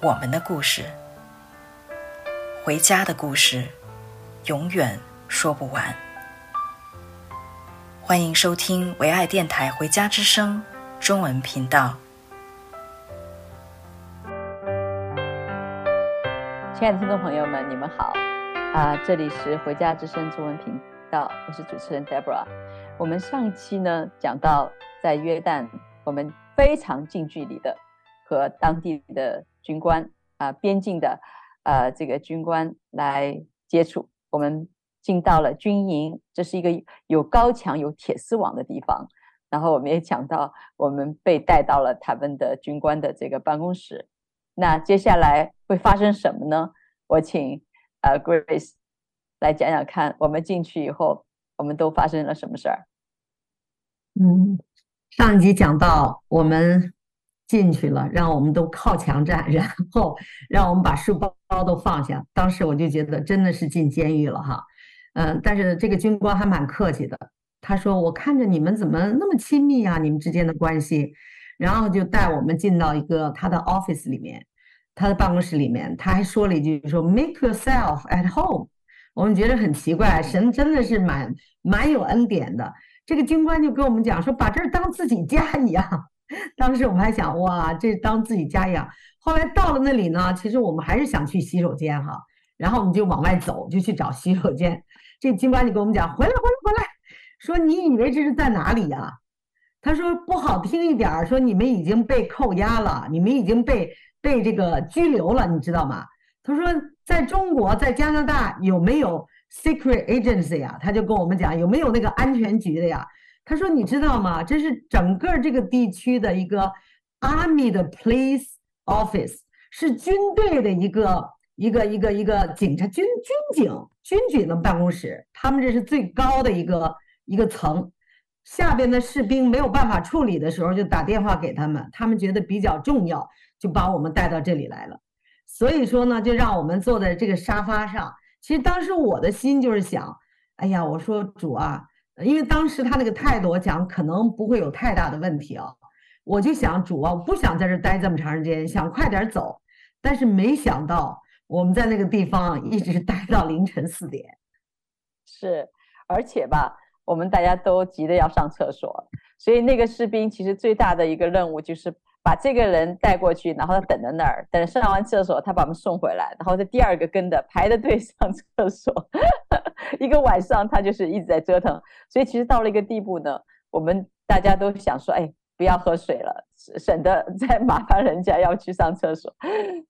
我们的故事，回家的故事，永远说不完。欢迎收听唯爱电台《回家之声》中文频道。亲爱的听众朋友们，你们好！啊，这里是《回家之声》中文频道，我是主持人 Deborah。我们上一期呢讲到，在约旦，我们非常近距离的和当地的军官啊，边境的呃这个军官来接触。我们进到了军营，这是一个有高墙、有铁丝网的地方。然后我们也讲到，我们被带到了他们的军官的这个办公室。那接下来会发生什么呢？我请呃 Grace 来讲讲看，我们进去以后，我们都发生了什么事儿？嗯，上一集讲到我们进去了，让我们都靠墙站，然后让我们把书包都放下。当时我就觉得真的是进监狱了哈。嗯，但是这个军官还蛮客气的，他说：“我看着你们怎么那么亲密啊，你们之间的关系。”然后就带我们进到一个他的 office 里面，他的办公室里面，他还说了一句说：“Make yourself at home。”我们觉得很奇怪，神真的是蛮蛮有恩典的。这个军官就跟我们讲说：“把这儿当自己家一样。” 当时我们还想：“哇，这当自己家一样。”后来到了那里呢，其实我们还是想去洗手间哈，然后我们就往外走，就去找洗手间。这军官就跟我们讲：“回来，回来，回来！说你以为这是在哪里呀？”他说：“不好听一点儿，说你们已经被扣押了，你们已经被被这个拘留了，你知道吗？”他说：“在中国，在加拿大有没有 secret agency 呀？”他就跟我们讲：“有没有那个安全局的呀？”他说：“你知道吗？这是整个这个地区的一个 army 的 police office，是军队的一个。”一个一个一个警察军军警军警的办公室，他们这是最高的一个一个层，下边的士兵没有办法处理的时候，就打电话给他们，他们觉得比较重要，就把我们带到这里来了。所以说呢，就让我们坐在这个沙发上。其实当时我的心就是想，哎呀，我说主啊，因为当时他那个态度，我讲可能不会有太大的问题啊，我就想主啊，我不想在这待这么长时间，想快点走，但是没想到。我们在那个地方一直待到凌晨四点，是，而且吧，我们大家都急着要上厕所，所以那个士兵其实最大的一个任务就是把这个人带过去，然后他等在那儿，等上完厕所，他把我们送回来，然后这第二个跟着排着队上厕所，一个晚上他就是一直在折腾，所以其实到了一个地步呢，我们大家都想说，哎，不要喝水了，省得再 麻烦人家要去上厕所，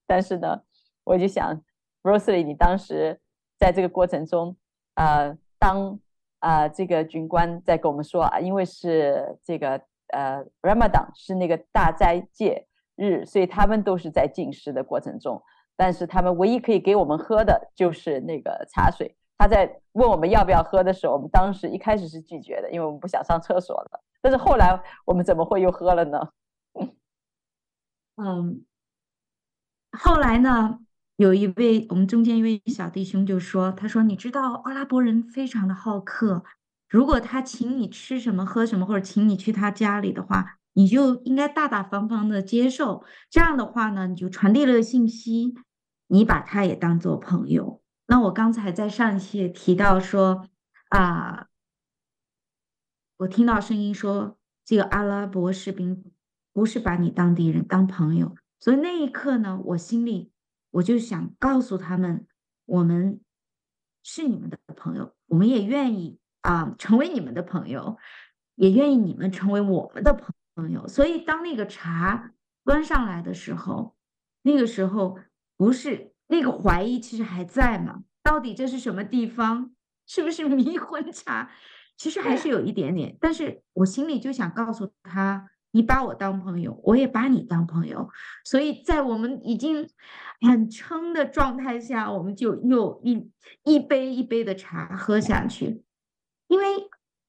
但是呢。我就想，Rosalie，你当时在这个过程中，呃，当呃这个军官在跟我们说啊，因为是这个呃 Ramadan 是那个大斋戒日，所以他们都是在进食的过程中，但是他们唯一可以给我们喝的就是那个茶水。他在问我们要不要喝的时候，我们当时一开始是拒绝的，因为我们不想上厕所了。但是后来我们怎么会又喝了呢？嗯，后来呢？有一位我们中间一位小弟兄就说：“他说，你知道阿拉伯人非常的好客，如果他请你吃什么喝什么，或者请你去他家里的话，你就应该大大方方的接受。这样的话呢，你就传递了信息，你把他也当做朋友。那我刚才在上一期也提到说，啊，我听到声音说，这个阿拉伯士兵不是把你当敌人，当朋友。所以那一刻呢，我心里。”我就想告诉他们，我们是你们的朋友，我们也愿意啊成为你们的朋友，也愿意你们成为我们的朋友。所以当那个茶端上来的时候，那个时候不是那个怀疑，其实还在嘛？到底这是什么地方？是不是迷魂茶？其实还是有一点点，但是我心里就想告诉他，你把我当朋友，我也把你当朋友。所以在我们已经很撑的状态下，我们就又一一杯一杯的茶喝下去。因为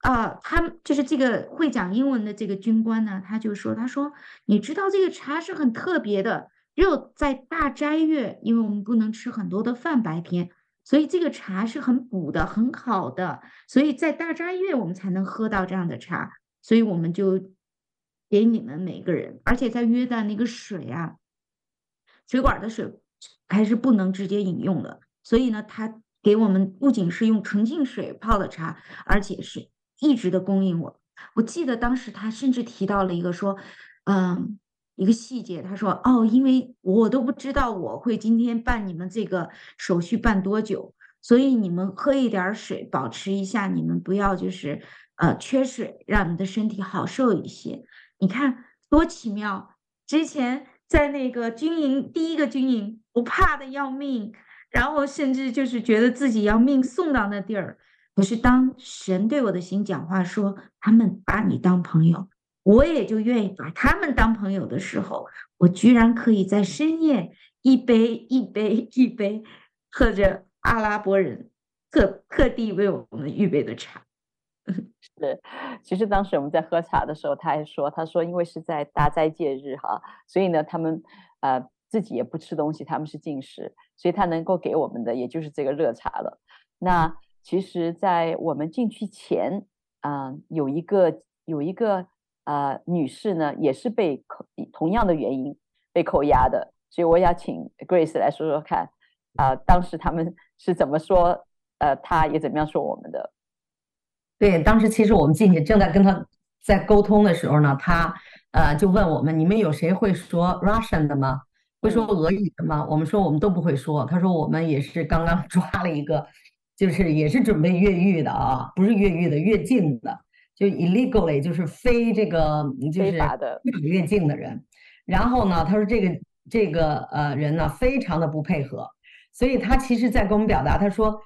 啊、呃，他就是这个会讲英文的这个军官呢，他就说：“他说你知道这个茶是很特别的，只有在大斋月，因为我们不能吃很多的饭白天，所以这个茶是很补的，很好的。所以在大斋月我们才能喝到这样的茶，所以我们就。”给你们每个人，而且在约旦那个水啊，水管的水还是不能直接饮用的，所以呢，他给我们不仅是用纯净水泡的茶，而且是一直的供应我。我记得当时他甚至提到了一个说，嗯，一个细节，他说哦，因为我都不知道我会今天办你们这个手续办多久，所以你们喝一点水，保持一下，你们不要就是呃缺水，让你的身体好受一些。你看多奇妙！之前在那个军营，第一个军营，不怕的要命，然后甚至就是觉得自己要命送到那地儿。可是当神对我的心讲话说，他们把你当朋友，我也就愿意把他们当朋友的时候，我居然可以在深夜一杯一杯一杯喝着阿拉伯人特特地为我们预备的茶。是，其实当时我们在喝茶的时候，他还说：“他说因为是在大斋戒日哈，所以呢，他们呃自己也不吃东西，他们是禁食，所以他能够给我们的也就是这个热茶了。那其实，在我们进去前啊、呃，有一个有一个呃女士呢，也是被扣同样的原因被扣押的，所以我想请 Grace 来说说看啊、呃，当时他们 是怎么说，呃，他也怎么样说我们的。”对，当时其实我们进去正在跟他在沟通的时候呢，他呃就问我们：“你们有谁会说 Russian 的吗？会说俄语的吗？”我们说我们都不会说。他说我们也是刚刚 抓了一个，就是也是准备越狱的啊，不是越狱的，越境的，就 illegally 就是非这个就是越境的人。然后呢，他说这个这个呃人呢非常的不配合，所以他其实在跟我们表达，他说。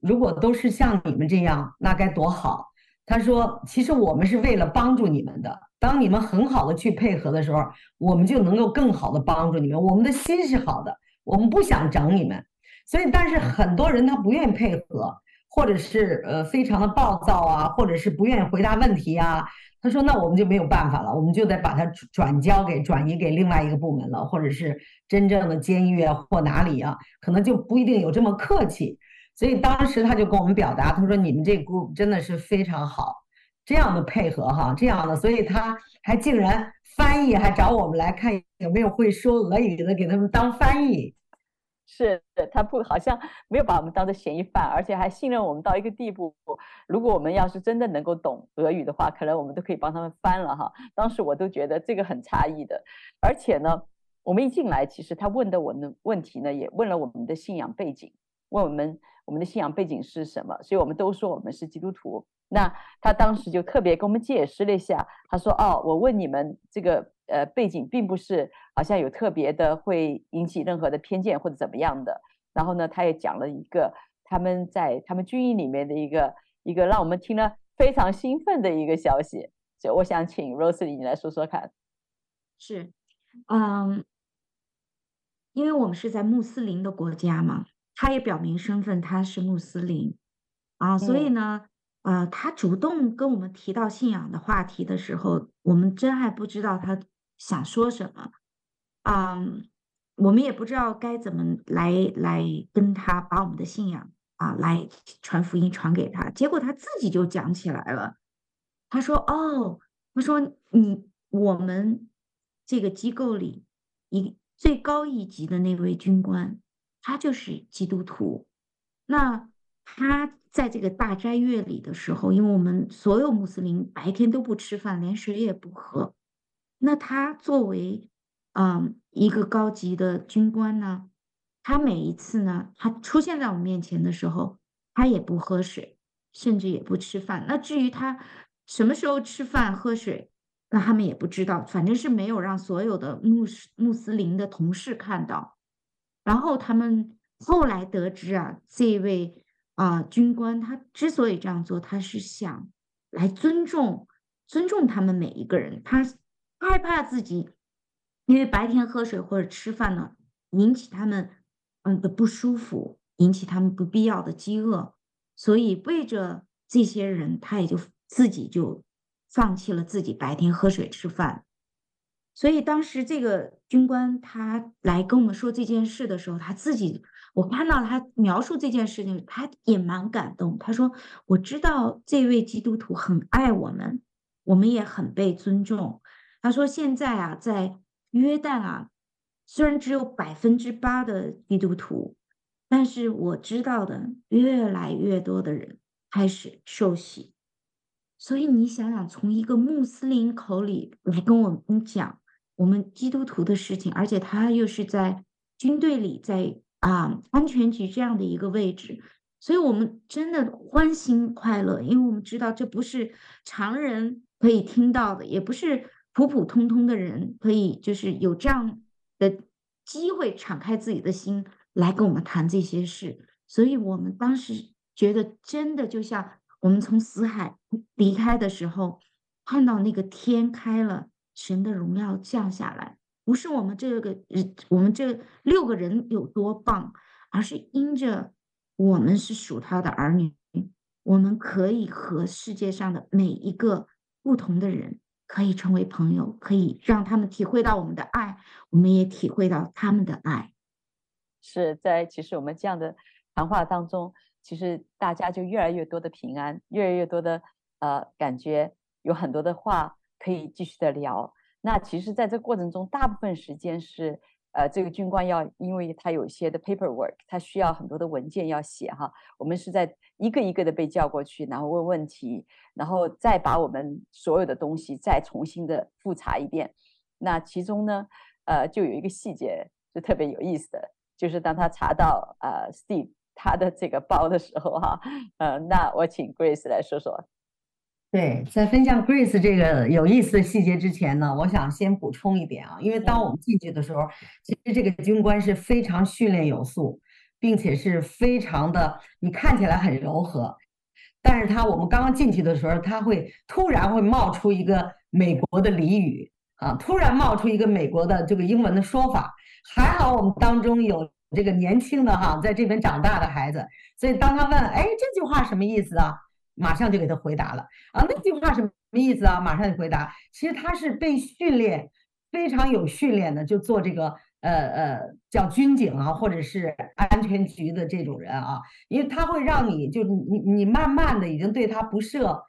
如果都是像你们这样，那该多好。他说：“其实我们是为了帮助你们的。当你们很好的去配合的时候，我们就能够更好的帮助你们。我们的心是好的，我们不想整你们。所以，但是很多人他不愿意配合，或者是呃非常的暴躁啊，或者是不愿意回答问题啊。他说：那我们就没有办法了，我们就得把它转交给转移给另外一个部门了，或者是真正的监狱啊或哪里啊，可能就不一定有这么客气。”所以当时他就跟我们表达，他说：“你们这 group 真的是非常好，这样的配合哈，这样的，所以他还竟然翻译，还找我们来看有没有会说俄语的，给他们当翻译。是，他不好像没有把我们当做嫌疑犯，而且还信任我们到一个地步。如果我们要是真的能够懂俄语的话，可能我们都可以帮他们翻了哈。当时我都觉得这个很诧异的，而且呢，我们一进来，其实他问的我们的问题呢，也问了我们的信仰背景，问我们。我们的信仰背景是什么？所以我们都说我们是基督徒。那他当时就特别跟我们解释了一下，他说：“哦，我问你们这个呃背景，并不是好像有特别的会引起任何的偏见或者怎么样的。”然后呢，他也讲了一个他们在他们军营里面的一个一个让我们听了非常兴奋的一个消息。所以我想请 Rosalie 你来说说看。是，嗯，因为我们是在穆斯林的国家嘛。他也表明身份，他是穆斯林啊，所以呢，呃，他主动跟我们提到信仰的话题的时候，我们真还不知道他想说什么，嗯，我们也不知道该怎么来来跟他把我们的信仰啊来传福音传给他，结果他自己就讲起来了，他说：“哦，他说你我们这个机构里一最高一级的那位军官。”他就是基督徒，那他在这个大斋月里的时候，因为我们所有穆斯林白天都不吃饭，连水也不喝，那他作为嗯一个高级的军官呢，他每一次呢，他出现在我们面前的时候，他也不喝水，甚至也不吃饭。那至于他什么时候吃饭喝水，那他们也不知道，反正是没有让所有的穆斯穆斯林的同事看到。然后他们后来得知啊，这位啊、军官他之所以这样做，他是想来尊重尊重他们每一个人。他害怕自己因为白天喝水或者吃饭呢，引起他们嗯的不舒服，引起他们不必要的饥饿，所以为着这些人，他也就自己就放弃了自己白天喝水吃饭。所以当时这个军官他来跟我们说这件事的时候，他自己我看到他描述这件事情，他也蛮感动。他说：“我知道这位基督徒很爱我们，我们也很被尊重。”他说：“现在啊，在约旦啊，虽然只有百分之八的基督徒，但是我知道的越来越多的人开始受洗。所以你想想，从一个穆斯林口里来跟我们讲。”我们基督徒的事情，而且他又是在军队里，在啊安全局这样的一个位置，所以我们真的欢欣快乐，因为我们知道这不是常人可以听到的，也不是普普通通的人可以就是有这样的机会敞开自己的心来跟我们谈这些事，所以我们当时觉得真的就像我们从死海离开的时候，看到那个天开了。神的荣耀降下来，不是我们这个人，我们这六个人有多棒，而是因着我们是属他的儿女，我们可以和世界上的每一个不同的人可以成为朋友，可以让他们体会到我们的爱，我们也体会到他们的爱。是在其实我们这样的谈话当中，其实大家就越来越多的平安，越来越多的呃感觉，有很多的话。可以继续的聊。那其实，在这过程中，大部分时间是，呃，这个军官要，因为他有一些的 paperwork，他需要很多的文件要写哈。我们是在一个一个的被叫过去，然后问问题，然后再把我们所有的东西再重新的复查一遍。那其中呢，呃，就有一个细节是特别有意思的，就是当他查到呃 Steve 他的这个包的时候哈，呃，那我请 Grace 来说说。对，在分享 Grace 这个有意思的细节之前呢，我想先补充一点啊，因为当我们进去的时候，其实这个军官是非常训练有素，并且是非常的，你看起来很柔和，但是他我们刚刚进去的时候，他会突然会冒出一个美国的俚语啊，突然冒出一个美国的这个英文的说法，还好我们当中有这个年轻的哈，在这边长大的孩子，所以当他问，哎，这句话什么意思啊？马上就给他回答了啊！那句话什么意思啊？马上就回答。其实他是被训练，非常有训练的，就做这个呃呃叫军警啊，或者是安全局的这种人啊，因为他会让你就你你慢慢的已经对他不设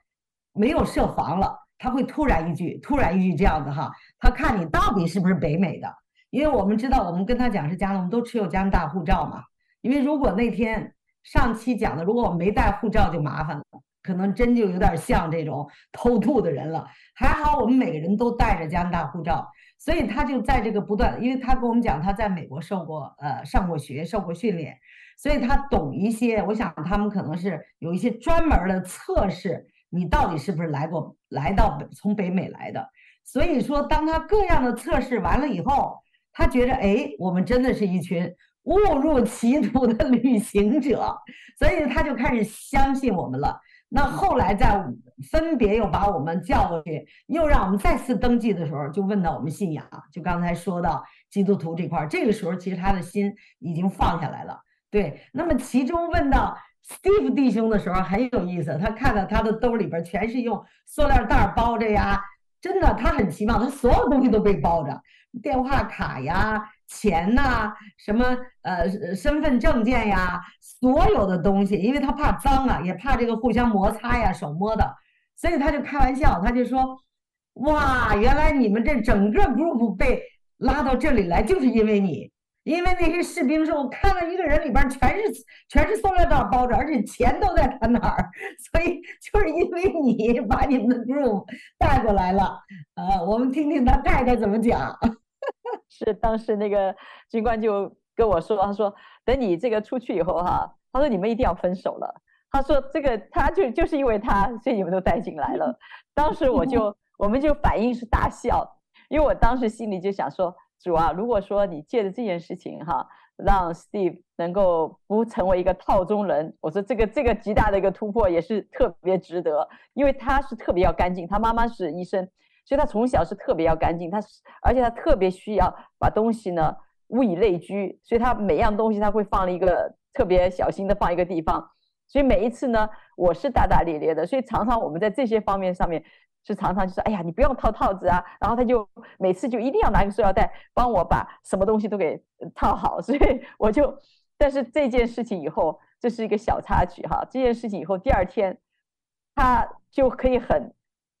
没有设防了，他会突然一句突然一句这样子哈，他看你到底是不是北美的，因为我们知道我们跟他讲是加拿大，我们都持有加拿大护照嘛，因为如果那天上期讲的，如果我没带护照就麻烦了。可能真就有点像这种偷渡的人了。还好我们每个人都带着加拿大护照，所以他就在这个不断，因为他跟我们讲他在美国受过呃上过学、受过训练，所以他懂一些。我想他们可能是有一些专门的测试，你到底是不是来过来到从北美来的。所以说，当他各样的测试完了以后，他觉得哎，我们真的是一群误入歧途的旅行者，所以他就开始相信我们了。那后来在分别又把我们叫过去，又让我们再次登记的时候，就问到我们信仰，就刚才说到基督徒这块儿，这个时候其实他的心已经放下来了。对，那么其中问到 Steve 弟兄的时候很有意思，他看到他的兜里边全是用塑料袋包着呀，真的他很奇妙，他所有东西都被包着，电话卡呀。钱呐，什么呃身份证件呀，所有的东西，因为他怕脏啊，也怕这个互相摩擦呀，手摸的，所以他就开玩笑，他就说，哇，原来你们这整个 group 被拉到这里来，就是因为你，因为那些士兵说，我看到一个人里边全是全是塑料袋包着，而且钱都在他那儿，所以就是因为你把你们的 group 带过来了，呃，我们听听他太太怎么讲。是当时那个军官就跟我说，他说等你这个出去以后哈，他说你们一定要分手了。他说这个他就就是因为他，所以你们都带进来了。当时我就 我们就反应是大笑，因为我当时心里就想说，主啊，如果说你借着这件事情哈，让 Steve 能够不成为一个套中人，我说这个这个极大的一个突破也是特别值得，因为他是特别要干净，他妈妈是医生。所以他从小是特别要干净，他而且他特别需要把东西呢物以类聚，所以他每样东西他会放了一个特别小心的放一个地方，所以每一次呢我是大大咧咧的，所以常常我们在这些方面上面是常常就说，哎呀，你不用套套子啊，然后他就每次就一定要拿个塑料袋帮我把什么东西都给套好，所以我就，但是这件事情以后这是一个小插曲哈，这件事情以后第二天他就可以很。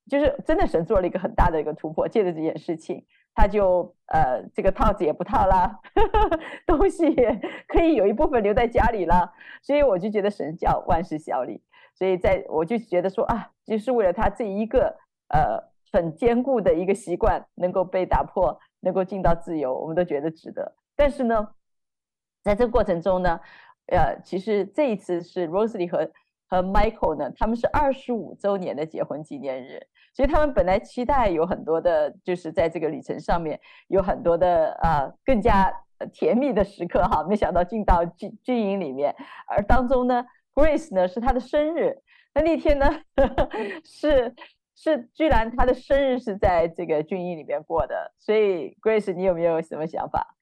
就是真的，神做了一个很大的一个突破，借着这件事情，他就呃，这个套子也不套了，呵呵，东西也可以有一部分留在家里了，所以我就觉得神叫万事效力，所以在我就觉得说啊，就是为了他这一个呃很坚固的一个习惯能够被打破，能够进到自由，我们都觉得值得。但是呢，在这个过程中呢，呃，其实这一次是 Rosalie 和和 Michael 呢，他们是二十五周年的结婚纪念日。所以他们本来期待有很多的，就是在这个旅程上面有很多的呃更加甜蜜的时刻哈，没想到进到军军营里面，而当中呢，Grace 呢是他的生日，那那天呢呵呵 是是居然他的生日是在这个军营里面过的，所以 Grace 你有没有什么想法？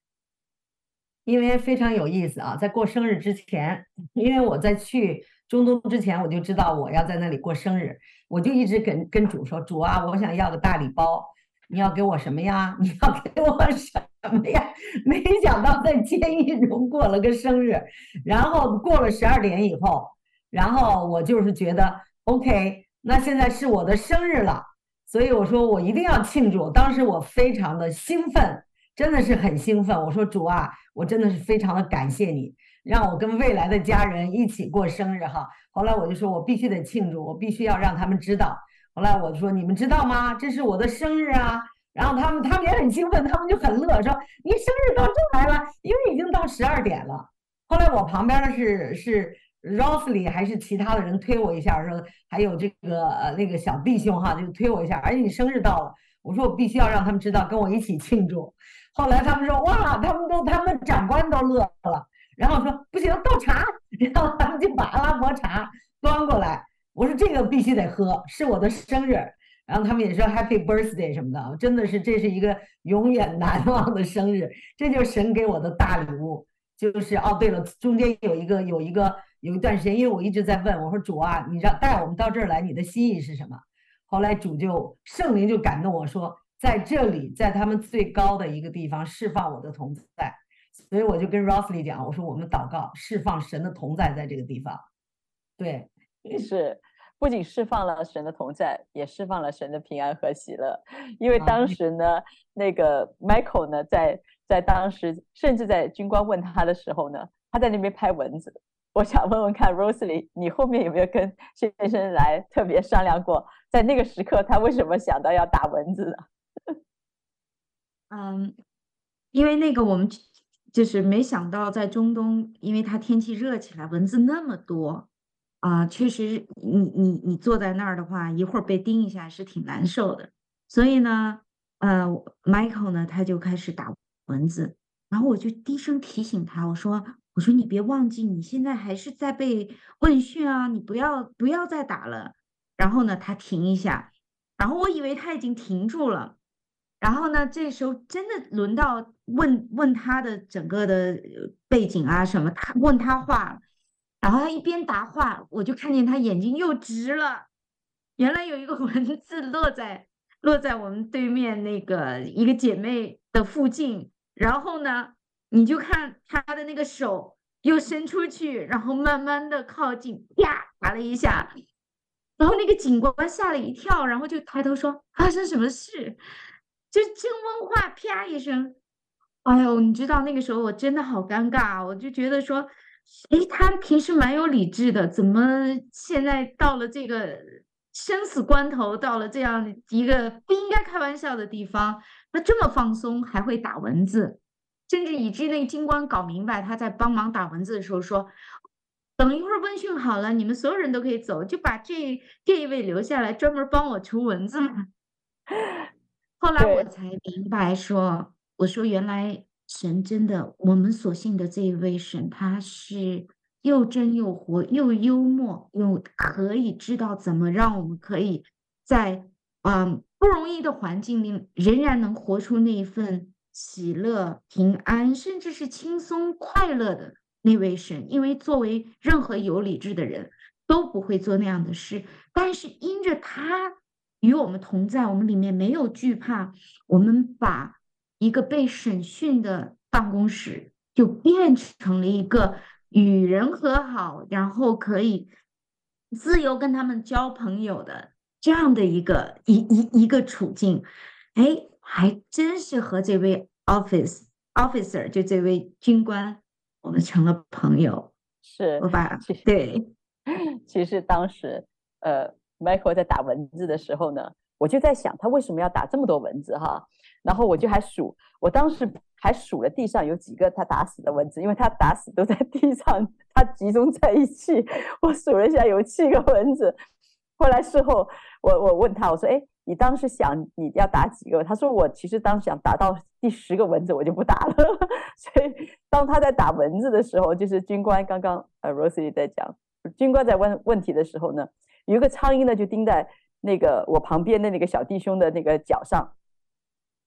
因为非常有意思啊，在过生日之前，因为我在去中东之前我就知道我要在那里过生日。我就一直跟跟主说，主啊，我想要个大礼包，你要给我什么呀？你要给我什么呀？没想到在监狱中过了个生日，然后过了十二点以后，然后我就是觉得 OK，那现在是我的生日了，所以我说我一定要庆祝。当时我非常的兴奋，真的是很兴奋。我说主啊，我真的是非常的感谢你。让我跟未来的家人一起过生日哈，后来我就说，我必须得庆祝，我必须要让他们知道。后来我就说，你们知道吗？这是我的生日啊！然后他们他们也很兴奋，他们就很乐，说你生日到这来了，因为已经到十二点了。后来我旁边的是是 Rosalie 还是其他的人推我一下，说还有这个呃那个小弟兄哈，就推我一下，而且你生日到了，我说我必须要让他们知道，跟我一起庆祝。后来他们说哇，他们都他们长官都乐了。然后说不行，倒茶，然后他们就把阿拉伯茶端过来。我说这个必须得喝，是我的生日。然后他们也说 Happy Birthday 什么的，真的是这是一个永远难忘的生日。这就是神给我的大礼物。就是哦，对了，中间有一个有一个有一段时间，因为我一直在问我说主啊，你让带我们到这儿来，你的心意是什么？后来主就圣灵就感动我说，在这里，在他们最高的一个地方释放我的同在。所以我就跟 Rosalie 讲，我说我们祷告释放神的同在在这个地方，对，是不仅释放了神的同在，也释放了神的平安和喜乐。因为当时呢，那个 Michael 呢，在在当时，甚至在军官问他的时候呢，他在那边拍蚊子。我想问问看 Rosalie，你后面有没有跟先生来特别商量过，在那个时刻他为什么想到要打蚊子呢？嗯，因为那个我们。就是没想到在中东，因为它天气热起来，蚊子那么多啊，确实你你你坐在那儿的话，一会儿被叮一下是挺难受的。所以呢，呃，Michael 呢他就开始打蚊子，然后我就低声提醒他，我说我说你别忘记你现在还是在被问讯啊，你不要不要再打了。然后呢，他停一下，然后我以为他已经停住了。然后呢，这时候真的轮到问问他的整个的背景啊什么，他问他话，然后他一边答话，我就看见他眼睛又直了。原来有一个蚊子落在落在我们对面那个一个姐妹的附近，然后呢，你就看他的那个手又伸出去，然后慢慢的靠近，啪打了一下，然后那个警官吓了一跳，然后就抬头说发生什么事？就真问话，啪一声，哎呦，你知道那个时候我真的好尴尬，我就觉得说，哎，他平时蛮有理智的，怎么现在到了这个生死关头，到了这样一个不应该开玩笑的地方，他这么放松，还会打蚊子，甚至以致那个军官搞明白，他在帮忙打蚊子的时候说，等一会儿问讯好了，你们所有人都可以走，就把这这一位留下来，专门帮我除蚊子嘛。后来我才明白说，我说原来神真的，我们所信的这一位神，他是又真又活，又幽默，又可以知道怎么让我们可以在嗯不容易的环境里，仍然能活出那一份喜乐、平安，甚至是轻松快乐的那位神。因为作为任何有理智的人都不会做那样的事，但是因着他与我们同在，我们里面没有惧怕，我们把一个被审讯的办公室就变成了一个与人和好，然后可以自由跟他们交朋友的。这样的一个一一一个处境，哎，还真是和这位 office officer 就这位军官，我们成了朋友。是，我把对，其实当时呃，Michael 在打文字的时候呢，我就在想他为什么要打这么多文字哈，然后我就还数，我当时还数了地上有几个他打死的文字，因为他打死都在地上，他集中在一起，我数了一下有七个文字。后来事后，我我问他，我说：“哎，你当时想你要打几个？”他说：“我其实当时想打到第十个文字，我就不打了。”所以当他在打文字的时候，就是军官刚刚呃，Rosie 在讲，军官在问问题的时候呢，有一个苍蝇呢就叮在那个我旁边的那个小弟兄的那个脚上。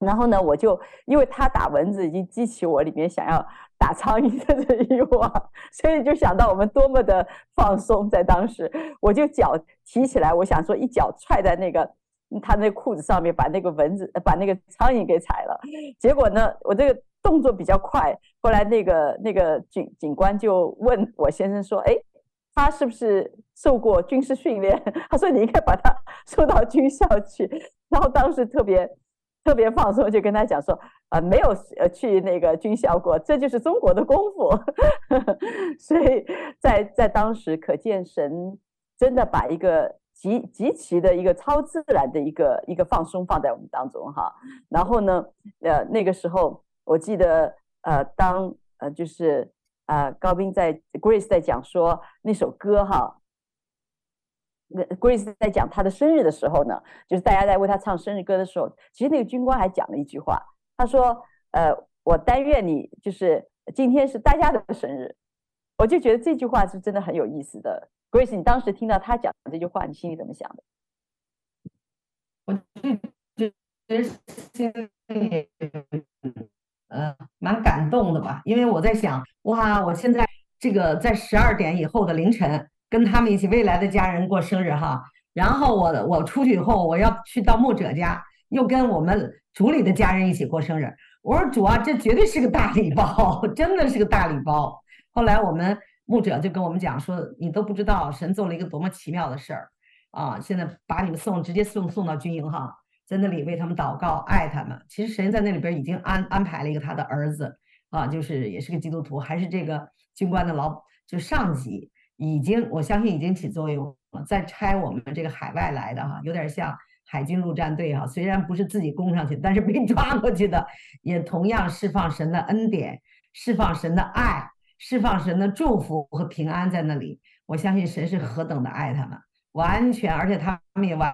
然后呢，我就因为他打蚊子已经激起我里面想要打苍蝇的这欲望，所以就想到我们多么的放松。在当时，我就脚提起来，我想说一脚踹在那个他那裤子上面，把那个蚊子把那个苍蝇给踩了。结果呢，我这个动作比较快，后来那个那个警警官就问我先生说：“哎，他是不是受过军事训练？” 他说：“你应该把他送到军校去。”然后当时特别。特别放松，就跟他讲说，啊、呃，没有呃去那个军校过，这就是中国的功夫。所以在在当时，可见神真的把一个极极其的一个超自然的一个一个放松放在我们当中哈。然后呢，呃，那个时候我记得，呃，当呃就是呃高斌在 Grace 在讲说那首歌哈。Grace 在讲他的生日的时候呢，就是大家在为他唱生日歌的时候，其实那个军官还讲了一句话，他说：“呃，我但愿你就是今天是大家的生日。”我就觉得这句话是真的很有意思的。Grace，你当时听到他讲这句话，你心里怎么想的？呃蛮感动的吧，因为我在想，哇，我现在这个在十二点以后的凌晨。跟他们一起未来的家人过生日哈，然后我我出去以后，我要去到牧者家，又跟我们主里的家人一起过生日。我说主啊，这绝对是个大礼包，真的是个大礼包。后来我们牧者就跟我们讲说，你都不知道神做了一个多么奇妙的事儿啊！现在把你们送直接送送到军营哈，在那里为他们祷告，爱他们。其实神在那里边已经安安排了一个他的儿子啊，就是也是个基督徒，还是这个军官的老就上级。已经，我相信已经起作用了。在拆我们这个海外来的哈，有点像海军陆战队哈，虽然不是自己攻上去，但是被 抓过去的，也同样释放神的恩典，释放神的爱，释放神的祝福和平安在那里。我相信神是何等的爱他们，完全，而且他们也完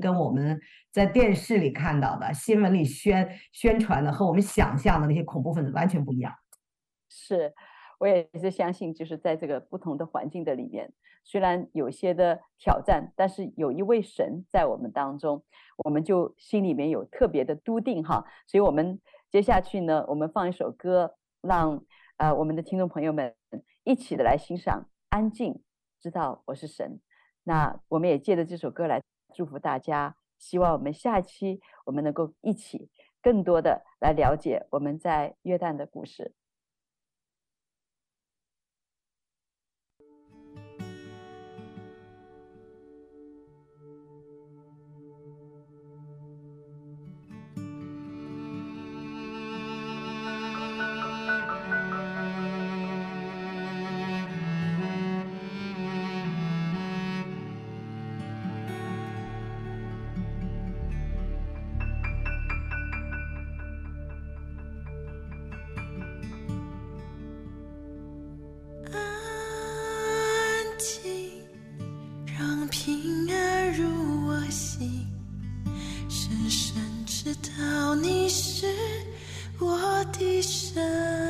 跟我们在电视里看到的、新闻里宣宣传的和我们想象的那些恐怖分子完全不一样。是。我也是相信，就是在这个不同的环境的里面，虽然有些的挑战，但是有一位神在我们当中，我们就心里面有特别的笃定哈。所以，我们接下去呢，我们放一首歌，让呃我们的听众朋友们一起的来欣赏。安静，知道我是神。那我们也借着这首歌来祝福大家，希望我们下期我们能够一起更多的来了解我们在约旦的故事。让平安入我心。深深知道你是我的神。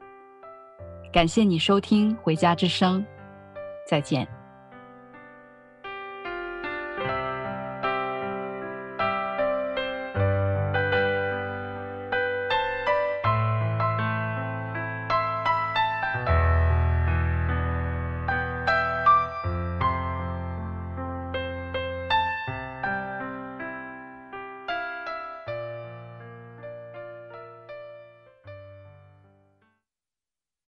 感谢你收听《回家之声》，再见。